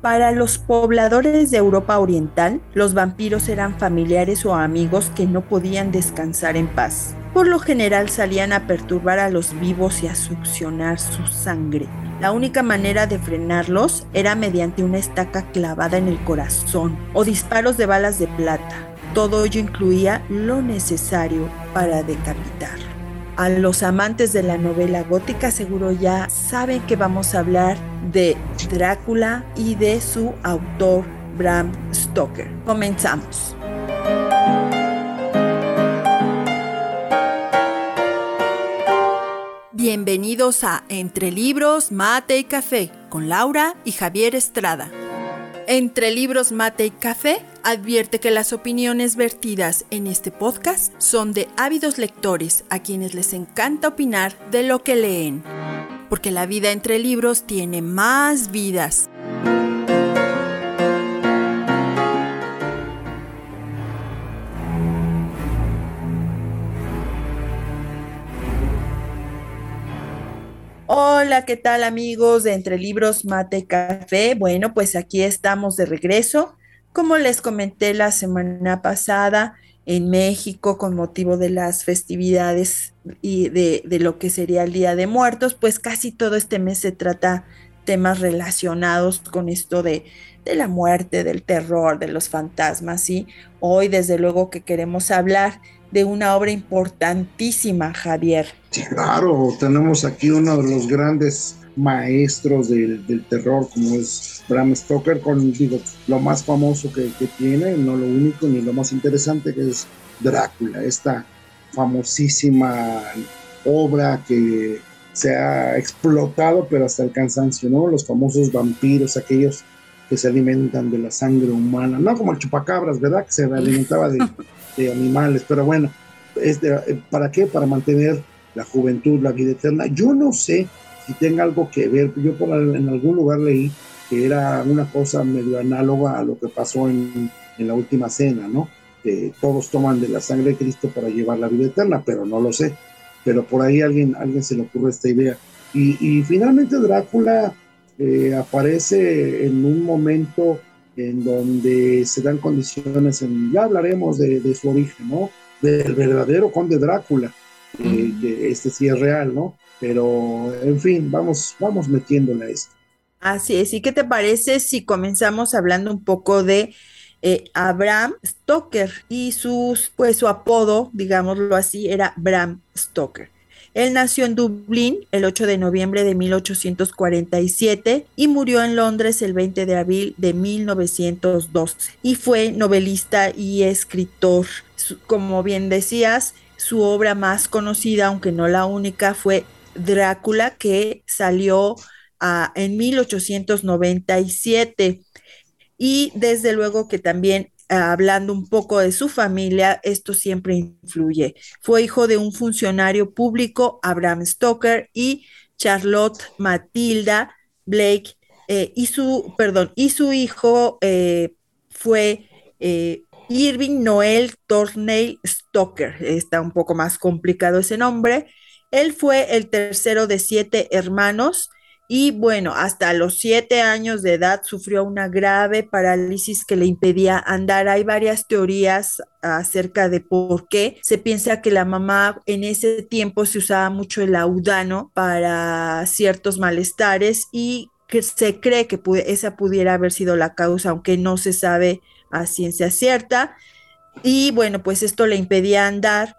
Para los pobladores de Europa Oriental, los vampiros eran familiares o amigos que no podían descansar en paz. Por lo general salían a perturbar a los vivos y a succionar su sangre. La única manera de frenarlos era mediante una estaca clavada en el corazón o disparos de balas de plata. Todo ello incluía lo necesario para decapitar. A los amantes de la novela gótica seguro ya saben que vamos a hablar de Drácula y de su autor Bram Stoker. Comenzamos. Bienvenidos a Entre Libros, Mate y Café con Laura y Javier Estrada. Entre Libros, Mate y Café advierte que las opiniones vertidas en este podcast son de ávidos lectores a quienes les encanta opinar de lo que leen, porque la vida entre libros tiene más vidas. Hola, ¿qué tal amigos de Entre Libros Mate Café? Bueno, pues aquí estamos de regreso. Como les comenté la semana pasada, en México con motivo de las festividades y de, de, lo que sería el Día de Muertos, pues casi todo este mes se trata temas relacionados con esto de, de la muerte, del terror, de los fantasmas, y hoy desde luego que queremos hablar de una obra importantísima, Javier. Sí, claro, tenemos aquí uno de los grandes maestros del, del, terror como es Bram Stoker con digo, lo más famoso que, tiene, no lo único ni lo más interesante que es Drácula, esta famosísima obra que se ha explotado pero hasta el cansancio, ¿no? Los famosos vampiros, aquellos que se alimentan de la sangre humana, no como el chupacabras, ¿verdad? Que se alimentaba de, animales, pero bueno, ¿para qué? Para mantener la juventud, la vida eterna. Yo no sé si tenga algo que ver, yo por, en algún lugar leí que era una cosa medio análoga a lo que pasó en, en la última cena, ¿no? Que todos toman de la sangre de Cristo para llevar la vida eterna, pero no lo sé. Pero por ahí alguien, alguien se le ocurre esta idea. Y, y finalmente Drácula eh, aparece en un momento en donde se dan condiciones, en, ya hablaremos de, de su origen, ¿no? Del verdadero conde Drácula, eh, que este sí es real, ¿no? Pero, en fin, vamos, vamos metiéndole a esto. Así es, ¿y qué te parece si comenzamos hablando un poco de eh, Abraham Stoker y pues su apodo, digámoslo así, era Bram Stoker. Él nació en Dublín el 8 de noviembre de 1847 y murió en Londres el 20 de abril de 1912 y fue novelista y escritor. Como bien decías, su obra más conocida, aunque no la única, fue Drácula, que salió en 1897. Y desde luego que también hablando un poco de su familia, esto siempre influye. Fue hijo de un funcionario público, Abraham Stoker, y Charlotte Matilda Blake, eh, y su, perdón, y su hijo eh, fue eh, Irving Noel Torney Stoker. Está un poco más complicado ese nombre. Él fue el tercero de siete hermanos y bueno, hasta los siete años de edad sufrió una grave parálisis que le impedía andar. Hay varias teorías acerca de por qué. Se piensa que la mamá en ese tiempo se usaba mucho el laudano para ciertos malestares y que se cree que esa pudiera haber sido la causa, aunque no se sabe a ciencia cierta. Y bueno, pues esto le impedía andar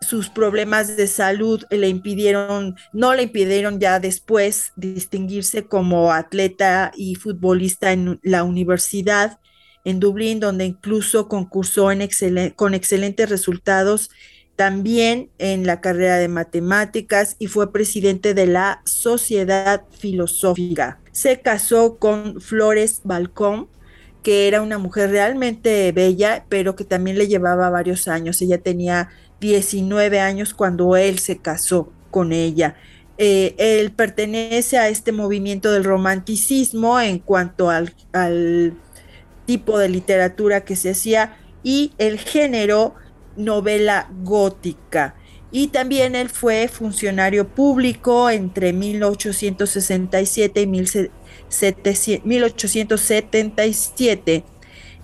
sus problemas de salud le impidieron, no le impidieron ya después distinguirse como atleta y futbolista en la universidad en Dublín, donde incluso concursó en con excelentes resultados también en la carrera de matemáticas y fue presidente de la Sociedad Filosófica. Se casó con Flores Balcón, que era una mujer realmente bella, pero que también le llevaba varios años. Ella tenía 19 años cuando él se casó con ella. Eh, él pertenece a este movimiento del romanticismo en cuanto al, al, tipo de literatura que se hacía y el género novela gótica. y también él fue funcionario público entre 1867 y 1877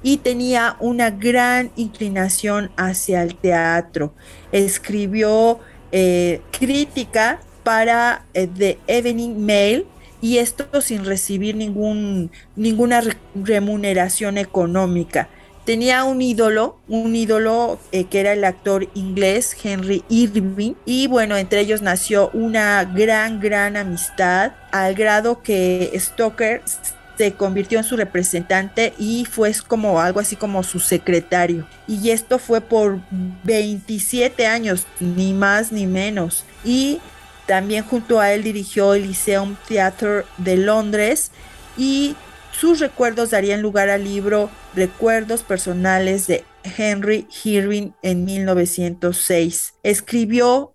y tenía una gran inclinación hacia el teatro. Escribió eh, crítica para eh, The Evening Mail y esto sin recibir ningún, ninguna remuneración económica. Tenía un ídolo, un ídolo eh, que era el actor inglés Henry Irving y bueno, entre ellos nació una gran, gran amistad al grado que Stoker se convirtió en su representante y fue como algo así como su secretario. Y esto fue por 27 años, ni más ni menos. Y también junto a él dirigió el Lyceum Theatre de Londres y sus recuerdos darían lugar al libro Recuerdos personales de Henry Irving en 1906. Escribió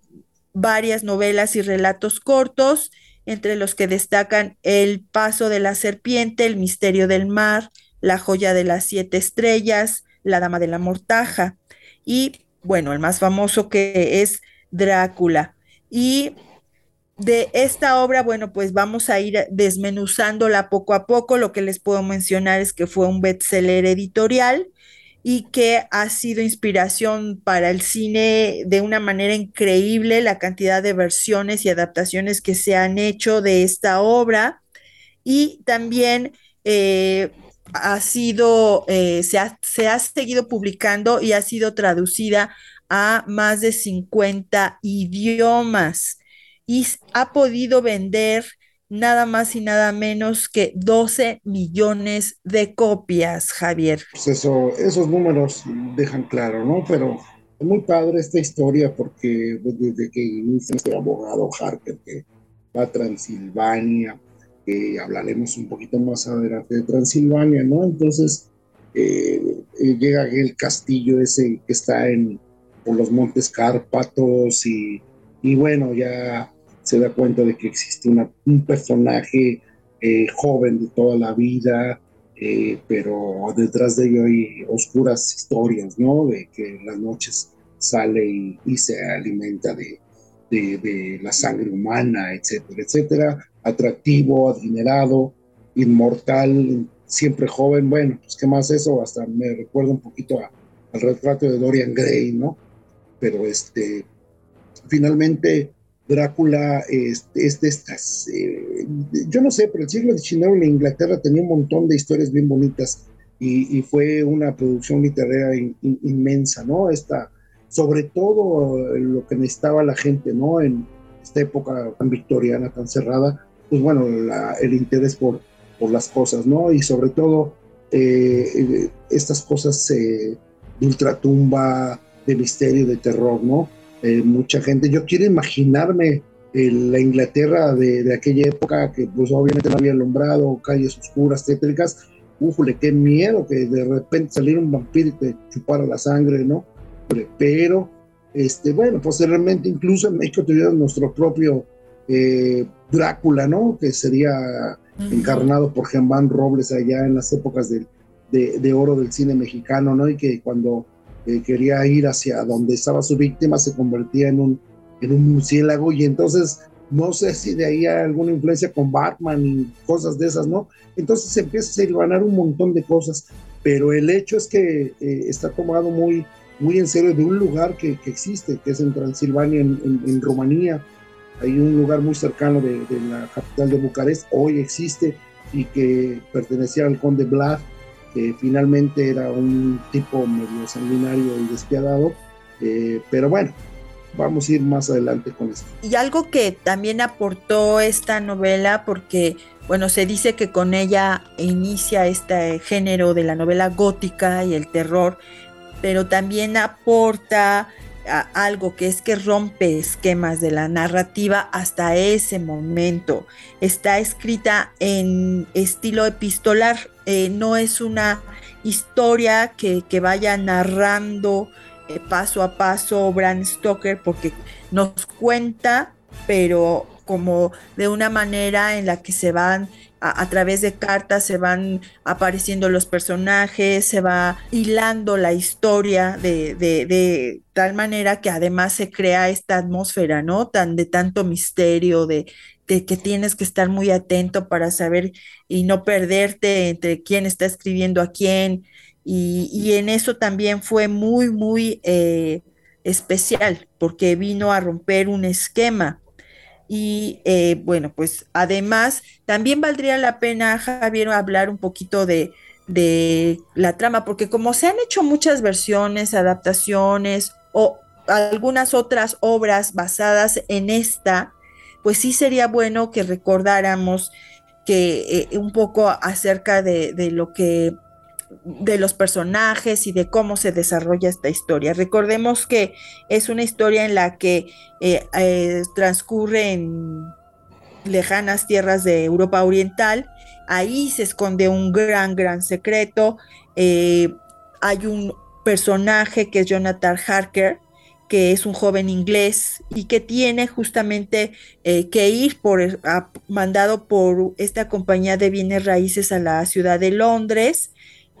varias novelas y relatos cortos entre los que destacan El paso de la serpiente, El misterio del mar, La joya de las siete estrellas, La dama de la mortaja y, bueno, el más famoso que es Drácula. Y de esta obra, bueno, pues vamos a ir desmenuzándola poco a poco. Lo que les puedo mencionar es que fue un bestseller editorial y que ha sido inspiración para el cine de una manera increíble la cantidad de versiones y adaptaciones que se han hecho de esta obra. Y también eh, ha sido, eh, se, ha, se ha seguido publicando y ha sido traducida a más de 50 idiomas y ha podido vender nada más y nada menos que 12 millones de copias, Javier. Pues eso, esos números dejan claro, ¿no? Pero es muy padre esta historia porque desde que inicia este abogado Harker que va a Transilvania, hablaremos un poquito más adelante de Transilvania, ¿no? Entonces eh, eh, llega el castillo ese que está en por los montes Cárpatos y, y bueno, ya se da cuenta de que existe un personaje eh, joven de toda la vida, eh, pero detrás de ello hay oscuras historias, ¿no? De que en las noches sale y, se alimenta de, de, la sangre humana, etcétera, etcétera. Atractivo, adinerado, inmortal, siempre joven. Bueno, pues qué más eso, hasta me recuerda un poquito al retrato de Dorian Gray, ¿no? Pero este, finalmente Drácula es, de estas, eh, yo no sé, pero el siglo XIX en Inglaterra tenía un montón de historias bien bonitas y, fue una producción literaria inmensa, ¿no? Esta, sobre todo lo que necesitaba la gente, ¿no? En esta época tan victoriana, tan cerrada, pues bueno, el interés por, por las cosas, ¿no? Y sobre todo eh, estas cosas eh, de ultratumba, de misterio, de terror, ¿no? Eh, mucha gente. Yo quiero imaginarme eh, la Inglaterra de, aquella época que pues obviamente no había alumbrado, calles oscuras, tétricas. Ufule, qué miedo que de repente saliera un vampiro y te chupara la sangre, ¿no? Pero, este, bueno, posteriormente incluso en México tuvimos nuestro propio eh, Drácula, ¿no? Que sería encarnado por Germán Robles allá en las épocas de, de, oro del cine mexicano, ¿no? Y que cuando quería ir hacia donde estaba su víctima, se convertía en un, en un murciélago y entonces no sé si de ahí hay alguna influencia con Batman y cosas de esas, ¿no? Entonces empieza a ganar un montón de cosas, pero el hecho es que eh, está tomado muy, muy en serio de un lugar que, que existe, que es en Transilvania, en, en, Rumanía. Hay un lugar muy cercano de, de, la capital de Bucarest, hoy existe y que pertenecía al conde Vlad, finalmente era un tipo medio sanguinario y despiadado, eh, pero bueno, vamos a ir más adelante con esto. Y algo que también aportó esta novela, porque, bueno, se dice que con ella inicia este género de la novela gótica y el terror, pero también aporta algo que es que rompe esquemas de la narrativa hasta ese momento. Está escrita en estilo epistolar, eh, no es una historia que, vaya narrando eh, paso a paso Bram Stoker porque nos cuenta, pero como de una manera en la que se van a, través de cartas se van apareciendo los personajes, se va hilando la historia de, de, tal manera que además se crea esta atmósfera, ¿no? Tan de tanto misterio, de, de, que tienes que estar muy atento para saber y no perderte entre quién está escribiendo a quién. Y, y en eso también fue muy, muy eh, especial, porque vino a romper un esquema y eh, bueno, pues además también valdría la pena, Javier, hablar un poquito de, de la trama, porque como se han hecho muchas versiones, adaptaciones o algunas otras obras basadas en esta, pues sí sería bueno que recordáramos que eh, un poco acerca de, de, lo que de los personajes y de cómo se desarrolla esta historia. Recordemos que es una historia en la que eh, eh, transcurre en lejanas tierras de Europa Oriental. Ahí se esconde un gran, gran secreto. Eh, hay un personaje que es Jonathan Harker, que es un joven inglés y que tiene justamente que ir por mandado por esta compañía de bienes raíces a la ciudad de Londres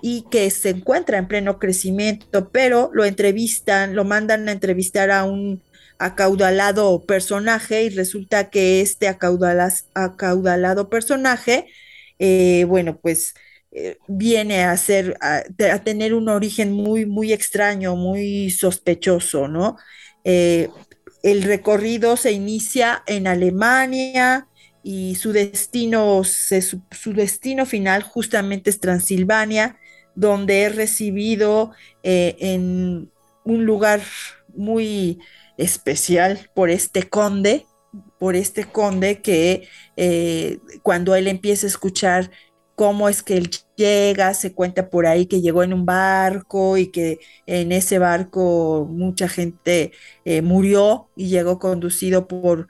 y que se encuentra en pleno crecimiento, pero lo entrevistan, lo mandan a entrevistar a un acaudalado personaje y resulta que este acaudalado personaje, eh, bueno, pues eh, viene a ser, a, tener un origen muy, muy extraño, muy sospechoso, ¿no? Eh, el recorrido se inicia en Alemania y su destino, su destino final justamente es Transilvania donde he recibido eh, en un lugar muy especial por este conde, por este conde que eh, cuando él empieza a escuchar cómo es que él llega, se cuenta por ahí que llegó en un barco y que en ese barco mucha gente eh, murió y llegó conducido por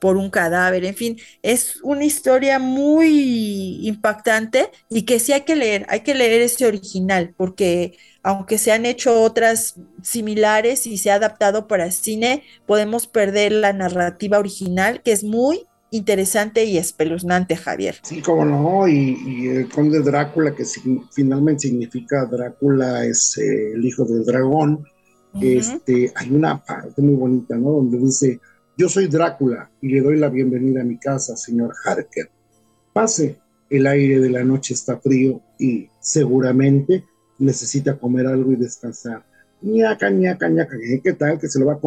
por un cadáver, en fin, es una historia muy impactante y que sí hay que leer, hay que leer ese original, porque aunque se han hecho otras similares y se ha adaptado para cine, podemos perder la narrativa original, que es muy interesante y espeluznante, Javier. Sí, como no, y, el conde Drácula, que finalmente significa Drácula es eh, el hijo del dragón, este, hay una parte muy bonita, ¿no? Donde dice, yo soy Drácula y le doy la bienvenida a mi casa, señor Harker. Pase, el aire de la noche está frío y seguramente necesita comer algo y descansar. ñaca, ñaca, ñaca, ¿qué tal? Que se lo va a,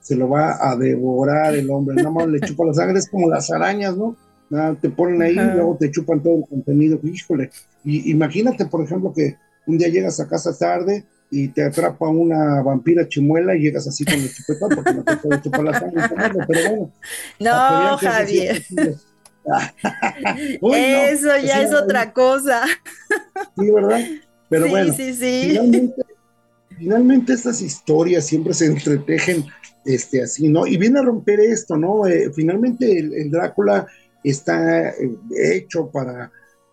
se lo va a devorar el hombre, nada más le chupa la sangre, es como las arañas, ¿no? Nada, te ponen ahí y luego te chupan todo el contenido, híjole. Y imagínate, por ejemplo, que un día llegas a casa tarde y te atrapa una vampira chimuela y llegas así con el chupetón porque no te puede chupar la sangre, pero bueno. No, Javier. Eso ya es otra cosa. Sí, ¿verdad? Pero bueno, Finalmente, finalmente, estas historias siempre se entretejen este, así, ¿no? Y viene a romper esto, ¿no? Eh, finalmente el, Drácula está eh, hecho para,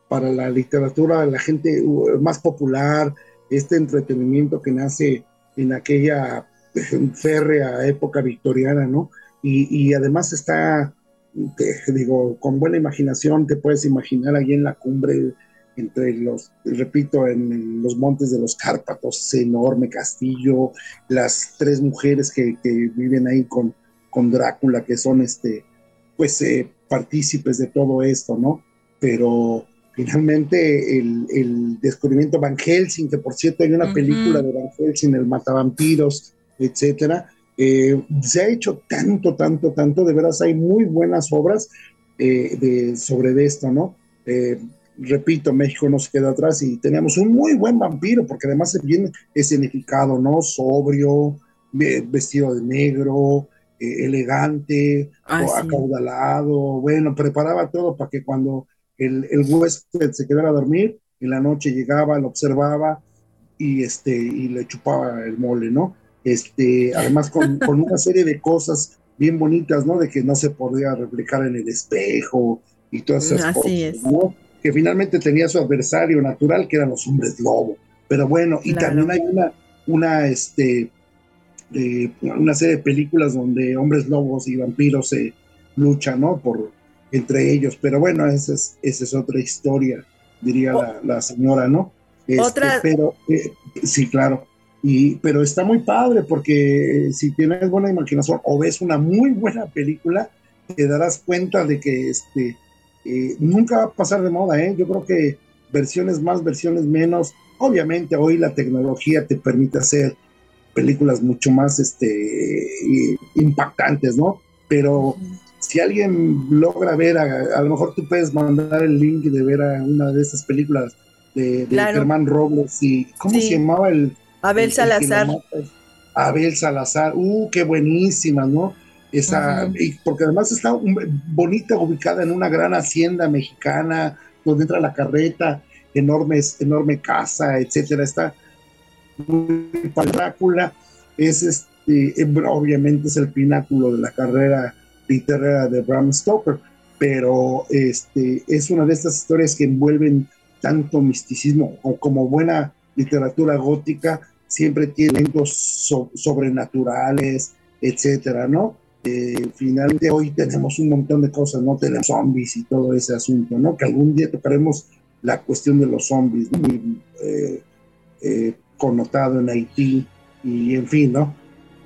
para la literatura, la gente uh, más popular, este entretenimiento que nace en aquella férrea época victoriana, ¿no? Y, además está, digo, con buena imaginación, te puedes imaginar ahí en la cumbre, entre los, repito, en, los montes de los Cárpatos, ese enorme castillo, las tres mujeres que, viven ahí con, con Drácula, que son, este, pues, eh, partícipes de todo esto, ¿no? Pero finalmente el, descubrimiento de Van Helsing, que por cierto hay una película de Van Helsing, el Matavampiros, etcétera, eh, se ha hecho tanto, tanto, tanto, de veras hay muy buenas obras eh, de, sobre esto, ¿no? Eh, repito, México no se queda atrás y teníamos un muy buen vampiro, porque además es bien escenificado, ¿no? Sobrio, vestido de negro, elegante, acaudalado, bueno, preparaba todo para que cuando el, el huésped se quedara a dormir, en la noche llegaba, lo observaba y, este, y le chupaba el mole, ¿no? Este, además con, con una serie de cosas bien bonitas, ¿no? De que no se podía reflejar en el espejo y todas esas cosas, ¿no? Que finalmente tenía su adversario natural, que eran los hombres lobo. Pero bueno, y también hay una, una, este, eh, una serie de películas donde hombres lobos y vampiros se luchan, ¿no? Por, entre ellos. Pero bueno, esa es, esa es otra historia, diría la, señora, ¿no? Este, otra. Pero eh, sí, claro. Y, pero está muy padre porque si tienes buena imaginación o ves una muy buena película, te darás cuenta de que este, eh, nunca va a pasar de moda. ¿eh? Yo creo que versiones más, versiones menos. Obviamente hoy la tecnología te permite hacer películas mucho más este, impactantes, ¿no? Pero si alguien logra ver, a, lo mejor tú puedes mandar el link de ver a una de esas películas de, Germán Robles y ¿cómo se llamaba el? Abel Salazar. Abel Salazar, uh, qué buenísima, ¿no? Esa, y porque además está bonita, ubicada en una gran hacienda mexicana, donde entra la carreta, enormes, enorme casa, etcétera. Está para Drácula es este, obviamente es el pináculo de la carrera literaria de Bram Stoker, pero este, es una de estas historias que envuelven tanto misticismo o como buena literatura gótica, siempre tiene elementos sobrenaturales, etcétera, ¿no? Eh, finalmente hoy tenemos un montón de cosas, ¿no? Tenemos zombies y todo ese asunto, ¿no? Que algún día tocaremos la cuestión de los zombies, muy eh, eh, connotado en Haití y en fin, ¿no?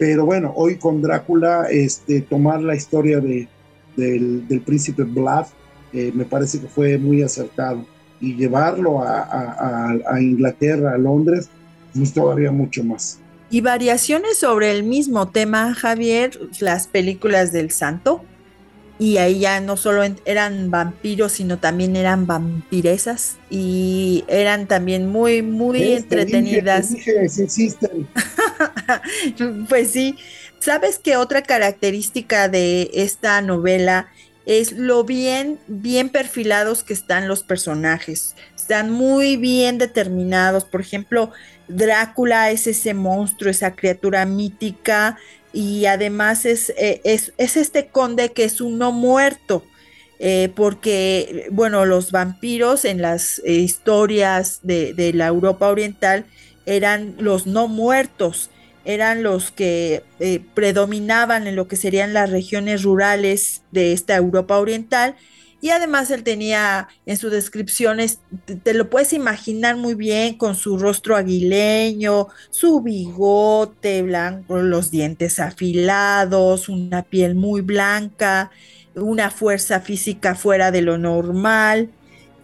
Pero bueno, hoy con Drácula, este, tomar la historia de, del, príncipe Vlad me parece que fue muy acertado y llevarlo a, a Inglaterra, a Londres, pues todavía mucho más. Y variaciones sobre el mismo tema, Javier, las películas del santo. Y ahí ya no solo eran vampiros, sino también eran vampiresas. Y eran también muy, muy entretenidas. pues sí. ¿Sabes qué otra característica de esta novela es lo bien, bien perfilados que están los personajes? Están muy bien determinados. Por ejemplo, Drácula es ese monstruo, esa criatura mítica y además es, eh, es, este conde que es un no muerto. Eh, porque, bueno, los vampiros en las historias de, la Europa Oriental eran los no muertos, eran los que predominaban en lo que serían las regiones rurales de esta Europa Oriental. Y además él tenía en sus descripciones, te, lo puedes imaginar muy bien con su rostro aguileño, su bigote blanco, los dientes afilados, una piel muy blanca, una fuerza física fuera de lo normal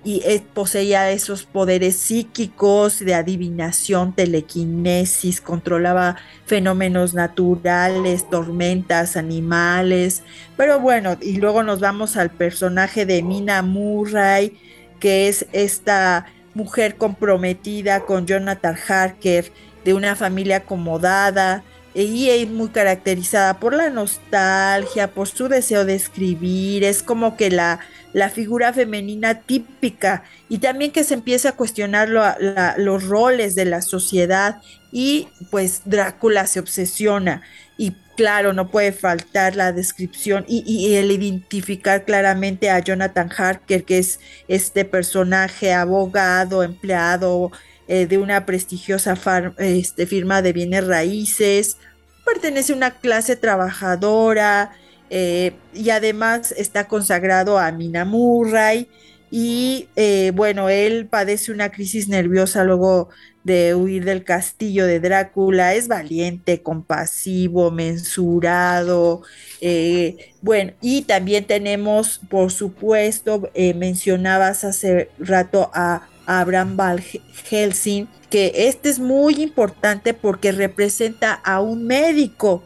y poseía esos poderes psíquicos de adivinación, telequinesis, controlaba fenómenos naturales, tormentas, animales. Pero bueno, y luego nos vamos al personaje de Mina Murray, que es esta mujer comprometida con Jonathan Harker, de una familia acomodada, y es muy caracterizada por la nostalgia, por su deseo de escribir, es como que la la figura femenina típica y también que se empieza a cuestionar los roles de la sociedad y pues Drácula se obsesiona. Y claro, no puede faltar la descripción y, el identificar claramente a Jonathan Harker, que es este personaje abogado, empleado eh, de una prestigiosa este, firma de bienes raíces, pertenece a una clase trabajadora, eh, y además está consagrado a Mina Murray y eh, bueno, él padece una crisis nerviosa luego de huir del castillo de Drácula, es valiente, compasivo, mensurado, eh, bueno, y también tenemos, por supuesto, mencionabas hace rato a Abraham Val Helsing, que este es muy importante porque representa a un médico,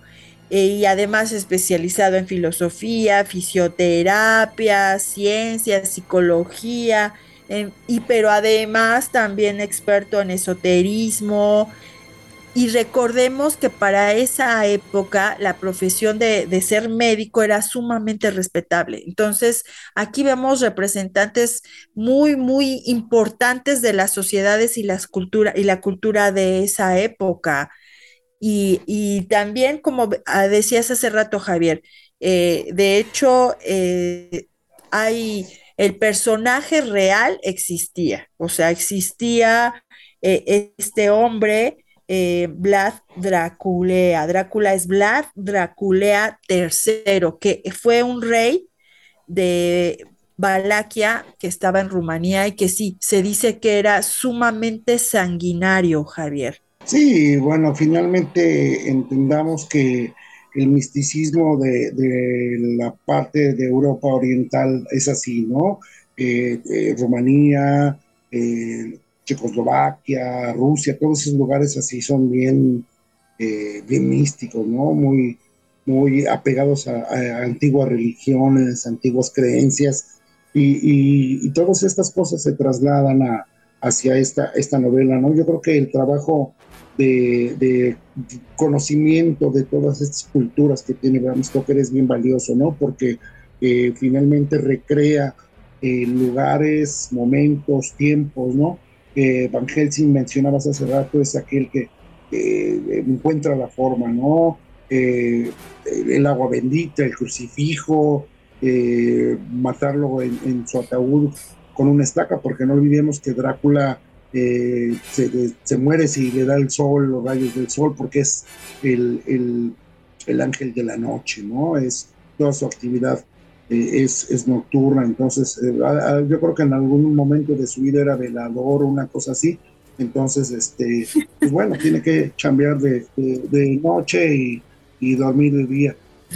eh, y además especializado en filosofía, fisioterapia, ciencia, psicología, y, pero además también experto en esoterismo. Y recordemos que para esa época la profesión de, de, ser médico era sumamente respetable. Entonces, aquí vemos representantes muy, muy importantes de las sociedades y, las cultura, y la cultura de esa época. Y, también, como ah, decías hace rato, Javier, eh, de hecho, eh, hay el personaje real existía, o sea, existía eh, este hombre, Vlad Draculea. Drácula es Vlad Draculea III, que fue un rey de Valaquia, que estaba en Rumanía y que sí, se dice que era sumamente sanguinario, Javier. Sí, bueno, finalmente entendamos que el misticismo de, la parte de Europa Oriental es así, ¿no? Eh, eh, Rumanía, eh, Checoslovaquia, Rusia, todos esos lugares así son bien, bien místicos, ¿no? Muy, muy apegados a, antiguas religiones, antiguas creencias, y, todas estas cosas se trasladan a, hacia esta, esta novela, ¿no? Yo creo que el trabajo de, conocimiento de todas estas culturas que tiene Bram Stoker es bien valioso, ¿no? Porque eh, finalmente recrea eh, lugares, momentos, tiempos, ¿no? Van Helsing mencionabas hace rato es aquel que encuentra la forma, ¿no? Eh, el agua bendita, el crucifijo, matarlo en, su ataúd con una estaca, porque no olvidemos que Drácula eh, se, muere si le da el sol, los rayos del sol, porque es el, ángel de la noche, ¿no? Es toda su actividad eh, es, nocturna, entonces eh, yo creo que en algún momento de su vida era velador o una cosa así, entonces, este, pues bueno, tiene que cambiar de, noche y, dormir de día,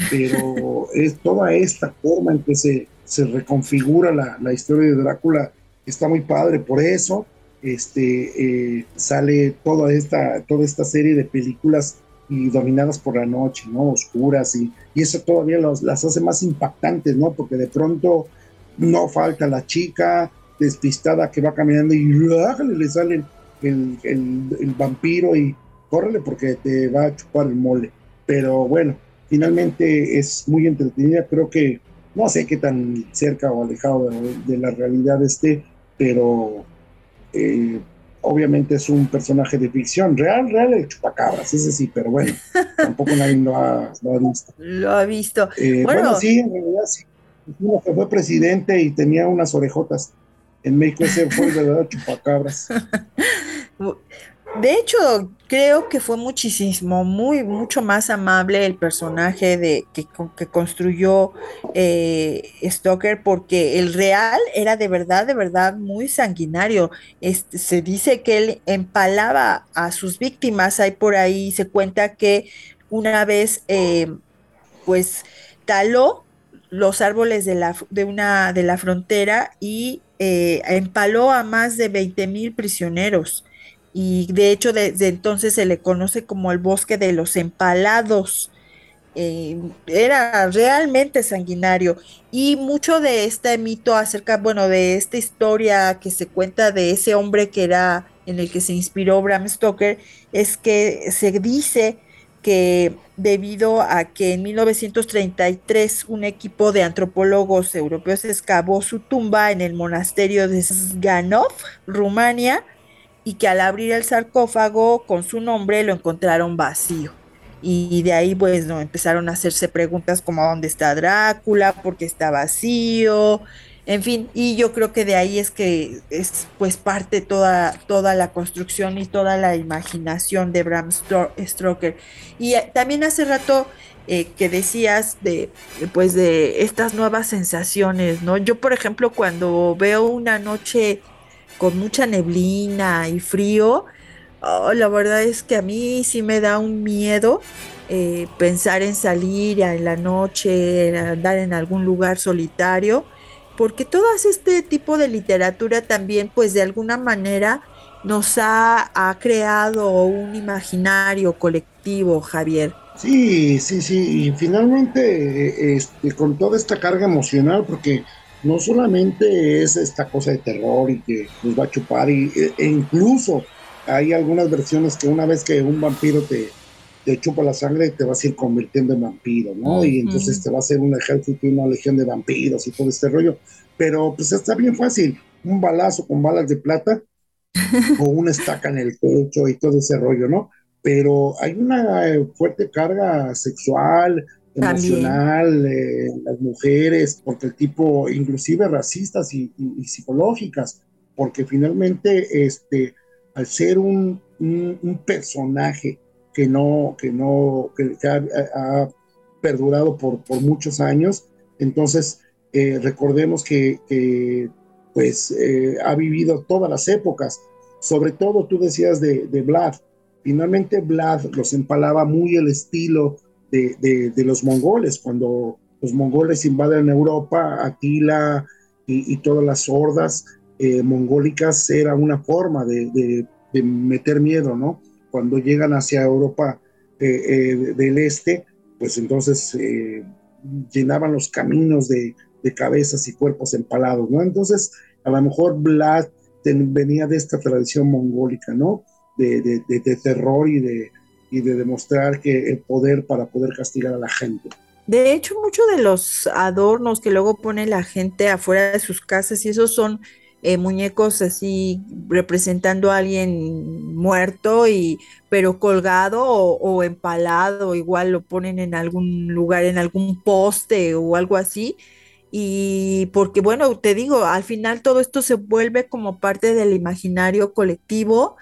pero es toda esta forma en que se, se reconfigura la, la historia de Drácula, está muy padre por eso, este, eh, sale toda esta, toda esta serie de películas y dominadas por la noche, ¿no? Oscuras y, y eso todavía las hace más impactantes, ¿no? Porque de pronto no falta la chica despistada que va caminando y le sale el, el, vampiro y córrele porque te va a chupar el mole. Pero bueno, finalmente es muy entretenida, creo que no sé qué tan cerca o alejado de, de la realidad esté, pero eh, obviamente es un personaje de ficción. Real, real, el chupacabras, ese sí, pero bueno, tampoco nadie lo ha, visto. Lo ha visto. Eh, bueno, sí, en realidad sí. Uno que fue presidente y tenía unas orejotas. En México ese fue el verdadero chupacabras. De hecho, creo que fue muchísimo, muy, mucho más amable el personaje de, que, construyó eh, Stoker, porque el real era de verdad, de verdad muy sanguinario. Este, se dice que él empalaba a sus víctimas. Hay por ahí, se cuenta que una vez, eh, pues, taló los árboles de la, de una, de la frontera y eh, empaló a más de 20 mil prisioneros y de hecho desde entonces se le conoce como el bosque de los empalados. Eh, era realmente sanguinario y mucho de este mito acerca, bueno, de esta historia que se cuenta de ese hombre que era en el que se inspiró Bram Stoker, es que se dice que debido a que en 1933 un equipo de antropólogos europeos excavó su tumba en el monasterio de Sganov, Rumania, y que al abrir el sarcófago con su nombre lo encontraron vacío. Y de ahí, pues, no, empezaron a hacerse preguntas como dónde está Drácula, por qué está vacío, en fin, y yo creo que de ahí es que es pues parte toda, toda la construcción y toda la imaginación de Bram Stoker. Y eh, también hace rato eh, que decías de pues de estas nuevas sensaciones, ¿no? Yo, por ejemplo, cuando veo una noche con mucha neblina y frío, oh, la verdad es que a mí sí me da un miedo eh, pensar en salir en la noche, andar en algún lugar solitario, porque todo este tipo de literatura también, pues de alguna manera, nos ha, ha creado un imaginario colectivo, Javier. Sí, sí, sí, y finalmente, este, con toda esta carga emocional, porque no solamente es esta cosa de terror y que nos va a chupar, y, e, e incluso hay algunas versiones que una vez que un vampiro te, te chupa la sangre, te vas a ir convirtiendo en vampiro, ¿no? Y entonces te va a hacer un ejército y una legión de vampiros y todo este rollo. Pero pues está bien fácil, un balazo con balas de plata o una estaca en el pecho y todo ese rollo, ¿no? Pero hay una eh, fuerte carga sexual, emocional, las mujeres, porque el tipo, inclusive racistas y, psicológicas, porque finalmente, este, al ser un, personaje que no, que no, que, ha, perdurado por, por muchos años, entonces eh, recordemos que, pues eh, ha vivido todas las épocas, sobre todo tú decías de, de Vlad, finalmente Vlad los empalaba muy el estilo de, los mongoles, cuando los mongoles invaden Europa, Atila y, todas las hordas eh, mongólicas era una forma de, meter miedo, ¿no? Cuando llegan hacia Europa del este, pues entonces llenaban los caminos de, de cabezas y cuerpos empalados, ¿no? Entonces, a lo mejor Vlad venía de esta tradición mongólica, ¿no? De, de, terror y de, y de demostrar que el poder para poder castigar a la gente. De hecho, muchos de los adornos que luego pone la gente afuera de sus casas y esos son eh, muñecos así representando a alguien muerto y pero colgado o, o, empalado, igual lo ponen en algún lugar, en algún poste o algo así y porque, bueno, te digo, al final todo esto se vuelve como parte del imaginario colectivo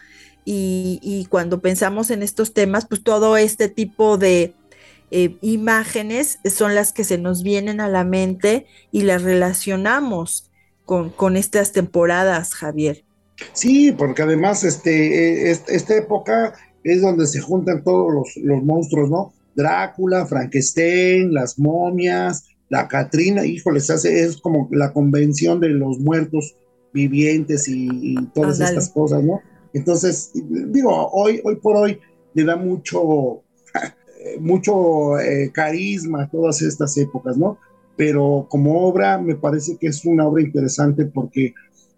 y, cuando pensamos en estos temas, pues todo este tipo de eh, imágenes son las que se nos vienen a la mente y las relacionamos con, con estas temporadas, Javier. Sí, porque además este, esta época es donde se juntan todos los, los monstruos, ¿no? Drácula, Frankenstein, las momias, la Catrina, híjole, se hace, es como la convención de los muertos vivientes y, todas estas cosas, ¿no? Entonces, digo, hoy, hoy por hoy le da mucho, mucho eh, carisma a todas estas épocas, ¿no? Pero como obra me parece que es una obra interesante porque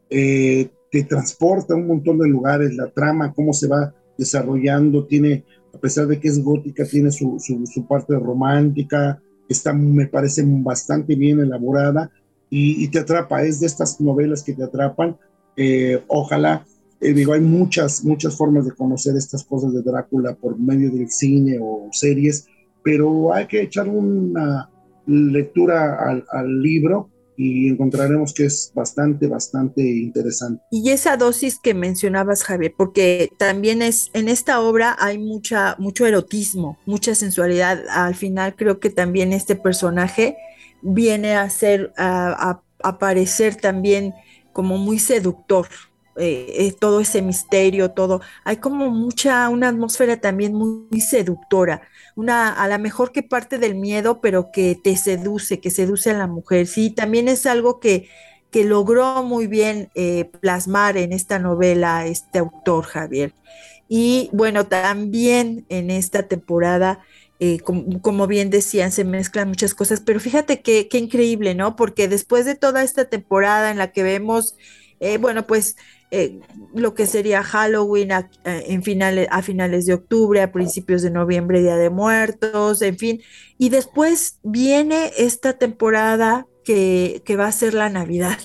eh, te transporta a un montón de lugares, la trama, cómo se va desarrollando, tiene, a pesar de que es gótica, tiene su, su, parte romántica, está, me parece bastante bien elaborada y, te atrapa, es de estas novelas que te atrapan. Eh, ojalá, eh, digo, hay muchas, muchas formas de conocer estas cosas de Drácula por medio del cine o series, pero hay que echar una lectura al, libro y encontraremos que es bastante, bastante interesante. Y esa dosis que mencionabas, Javier, porque también es, en esta obra hay mucha, mucho erotismo, mucha sensualidad. Al final creo que también este personaje viene a ser, a, aparecer también como muy seductor, eh, eh, todo ese misterio, todo. Hay como mucha, una atmósfera también muy, seductora, una, a la mejor que parte del miedo, pero que te seduce, que seduce a la mujer. Sí, también es algo que, que logró muy bien eh, plasmar en esta novela este autor, Javier. Y bueno, también en esta temporada, como, bien decían, se mezclan muchas cosas, pero fíjate qué increíble, ¿no? Porque después de toda esta temporada en la que vemos, bueno, pues eh, lo que sería Halloween a, en finales, a finales de octubre, a principios de noviembre, Día de Muertos, en fin. Y después viene esta temporada que, que va a ser la Navidad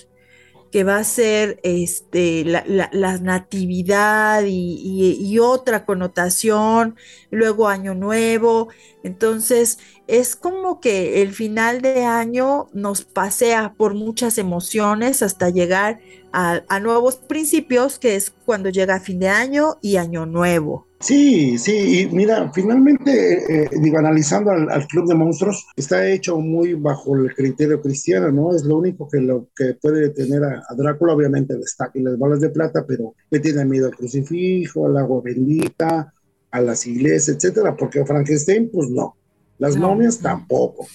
que va a ser este, la, natividad y, otra connotación, luego año nuevo. Entonces, es como que el final de año nos pasea por muchas emociones hasta llegar a, nuevos principios, que es cuando llega fin de año y año nuevo. Sí, sí, y mira, finalmente, eh, digo, analizando al, Club de Monstruos, está hecho muy bajo el criterio cristiano, ¿no? Es lo único que lo que puede detener a, Drácula, obviamente destaca y las balas de plata, pero le tiene miedo al crucifijo, al agua bendita, a las iglesias, etcétera, porque Frankenstein, pues no, las momias tampoco.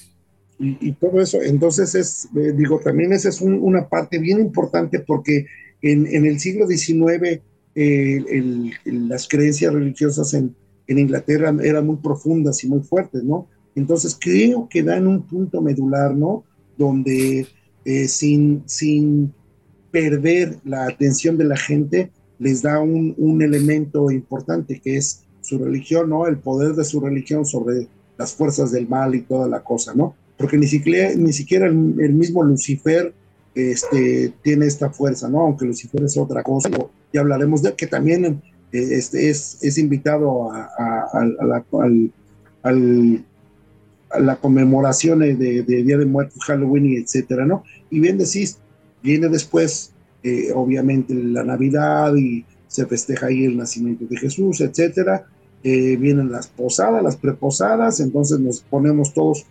Y, todo eso, entonces es, eh, digo, también esa es una parte bien importante porque en, en el siglo XIX las creencias religiosas en, Inglaterra eran muy profundas y muy fuertes, ¿no? Entonces creo que dan un punto medular, ¿no? Donde eh, sin, sin perder la atención de la gente, les da un, un, elemento importante que es su religión, ¿no? El poder de su religión sobre las fuerzas del mal y toda la cosa, ¿no? Porque ni siquiera, ni siquiera el, mismo Lucifer este, tiene esta fuerza, ¿no? Aunque Lucifer es otra cosa, ya hablaremos de que también eh, este, es, es, invitado a, la, la, conmemoración de, Día de Muertos, Halloween y etcétera, ¿no? Y bien decís, viene después, eh, obviamente, la Navidad y se festeja ahí el nacimiento de Jesús, etcétera. Eh, vienen las posadas, las preposadas, entonces nos ponemos todos,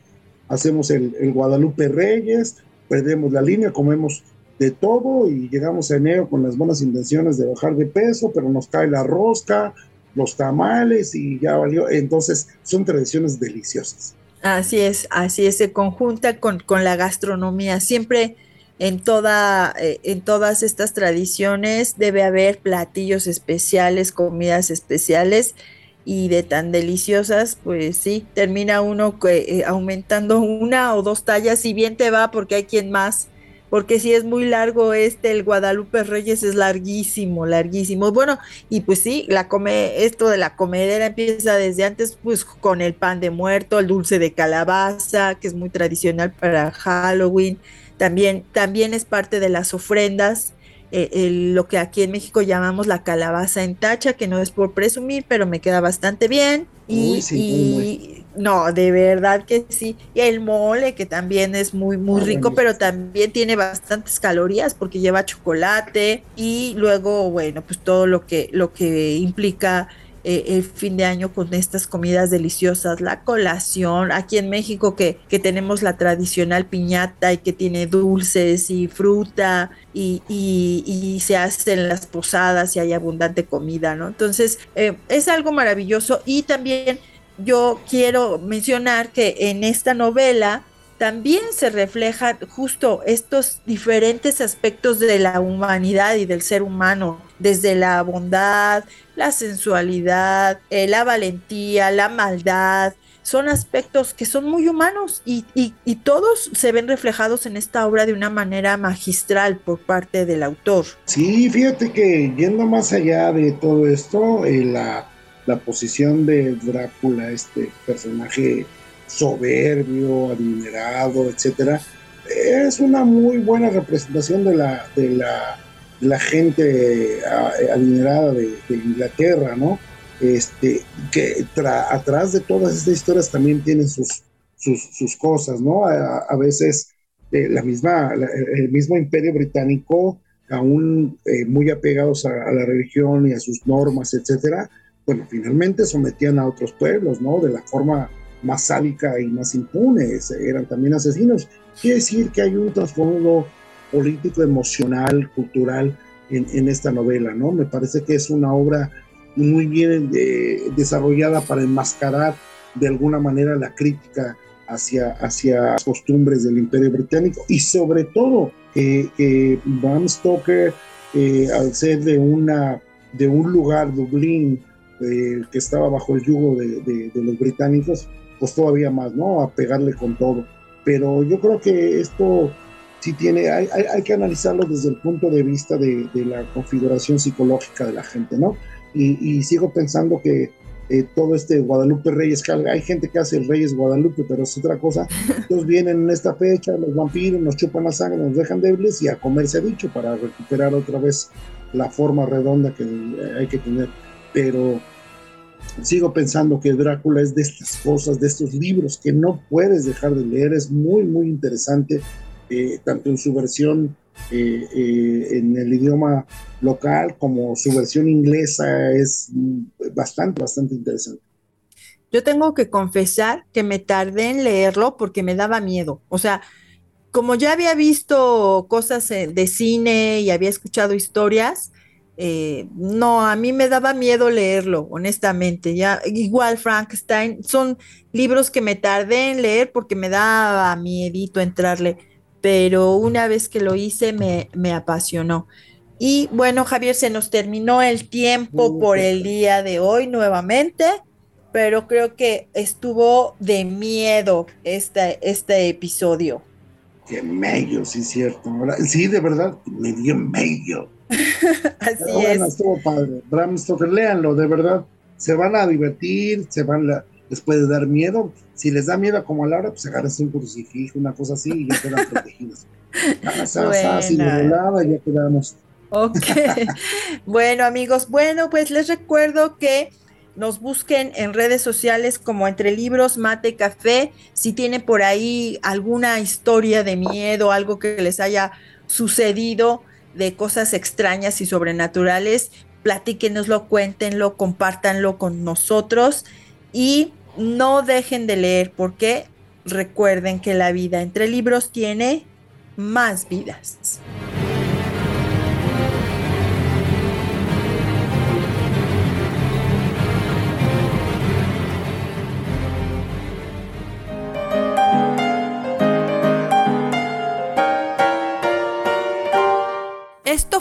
hacemos el, el Guadalupe Reyes, perdemos la línea, comemos de todo y llegamos a enero con las buenas intenciones de bajar de peso, pero nos cae la rosca, los tamales y ya valió. Entonces son tradiciones deliciosas. Así es, así es, se conjunta con, con la gastronomía. Siempre en, toda, eh, en todas estas tradiciones debe haber platillos especiales, comidas especiales y de tan deliciosas, pues sí, termina uno eh, aumentando una o dos tallas, si bien te va, porque hay quien más porque si es muy largo este, el Guadalupe Reyes es larguísimo, larguísimo. Bueno, y pues sí, la come, esto de la comedera empieza desde antes, pues con el pan de muerto, el dulce de calabaza, que es muy tradicional para Halloween. También, también es parte de las ofrendas. Eh, lo que aquí en México llamamos la calabaza en tacha, que no es por presumir, pero me queda bastante bien. y, no, de verdad que sí. Y el mole, que también es muy, muy ah, rico, pero también tiene bastantes calorías porque lleva chocolate y luego, bueno, pues todo lo que, lo que implica eh, el fin de año con estas comidas deliciosas, la colación, aquí en México que, que tenemos la tradicional piñata y que tiene dulces y fruta y, y, se hacen las posadas y hay abundante comida, ¿no? Entonces, eh, es algo maravilloso y también yo quiero mencionar que en esta novela también se reflejan justo estos diferentes aspectos de la humanidad y del ser humano, desde la bondad, la sensualidad, eh, la valentía, la maldad. Son aspectos que son muy humanos y, todos se ven reflejados en esta obra de una manera magistral por parte del autor. Sí, fíjate que yendo más allá de todo esto, eh, la la posición de Drácula, este personaje soberbio, adinerado, etcétera, es una muy buena representación de la, de la, gente adinerada de, Inglaterra, ¿no? Este, que atrás de todas estas historias también tienen sus, sus, cosas, ¿no? A, veces eh, la misma, el mismo imperio británico, aún eh, muy apegados a, a, la religión y a sus normas, etcétera, bueno, finalmente sometían a otros pueblos, ¿no? De la forma más sádica y más impune, eran también asesinos. Quiere decir que hay un trasfondo político, emocional, cultural en, esta novela, ¿no? Me parece que es una obra muy bien eh, desarrollada para enmascarar de alguna manera la crítica hacia, hacia costumbres del imperio británico y sobre todo que Bram Stoker, eh, al ser de, una, de un lugar, Dublín, que estaba bajo el yugo de, los británicos, pues todavía más, ¿no? A pegarle con todo. Pero yo creo que esto sí tiene, hay, hay, que analizarlo desde el punto de vista de, la configuración psicológica de la gente, ¿no? Y, sigo pensando que eh, todo este Guadalupe Reyes, hay gente que hace el Reyes Guadalupe, pero es otra cosa. Entonces vienen en esta fecha, los vampiros nos chupan la sangre, nos dejan débiles y a comerse dicho para recuperar otra vez la forma redonda que hay que tener. Pero sigo pensando que Drácula es de estas cosas, de estos libros que no puedes dejar de leer, es muy, muy interesante, eh, tanto en su versión eh, eh, en el idioma local como su versión inglesa, es bastante, bastante interesante. Yo tengo que confesar que me tardé en leerlo porque me daba miedo, o sea, como ya había visto cosas de cine y había escuchado historias, eh, no, a mí me daba miedo leerlo, honestamente. Ya, igual Frankenstein, son libros que me tardé en leer porque me daba miedito entrarle, pero una vez que lo hice me, me apasionó. Y bueno, Javier, se nos terminó el tiempo por el día de hoy nuevamente, pero creo que estuvo de miedo este, este episodio. Qué medio, sí, cierto. Sí, de verdad, me dio medio. Así bueno, estuvo padre. Bram Stoker, léanlo, de verdad. Se van a divertir, se van a, les puede dar miedo. Si les da miedo como a Laura, pues agarras un crucifijo, una cosa así, y ya quedan protegidos. bueno. ya quedamos. Ok. bueno, amigos, bueno, pues les recuerdo que nos busquen en redes sociales como Entre Libros, Mate, Café. Si tienen por ahí alguna historia de miedo, algo que les haya sucedido, de cosas extrañas y sobrenaturales, platíquenoslo, cuéntenlo, compártanlo con nosotros y no dejen de leer porque recuerden que la vida entre libros tiene más vidas.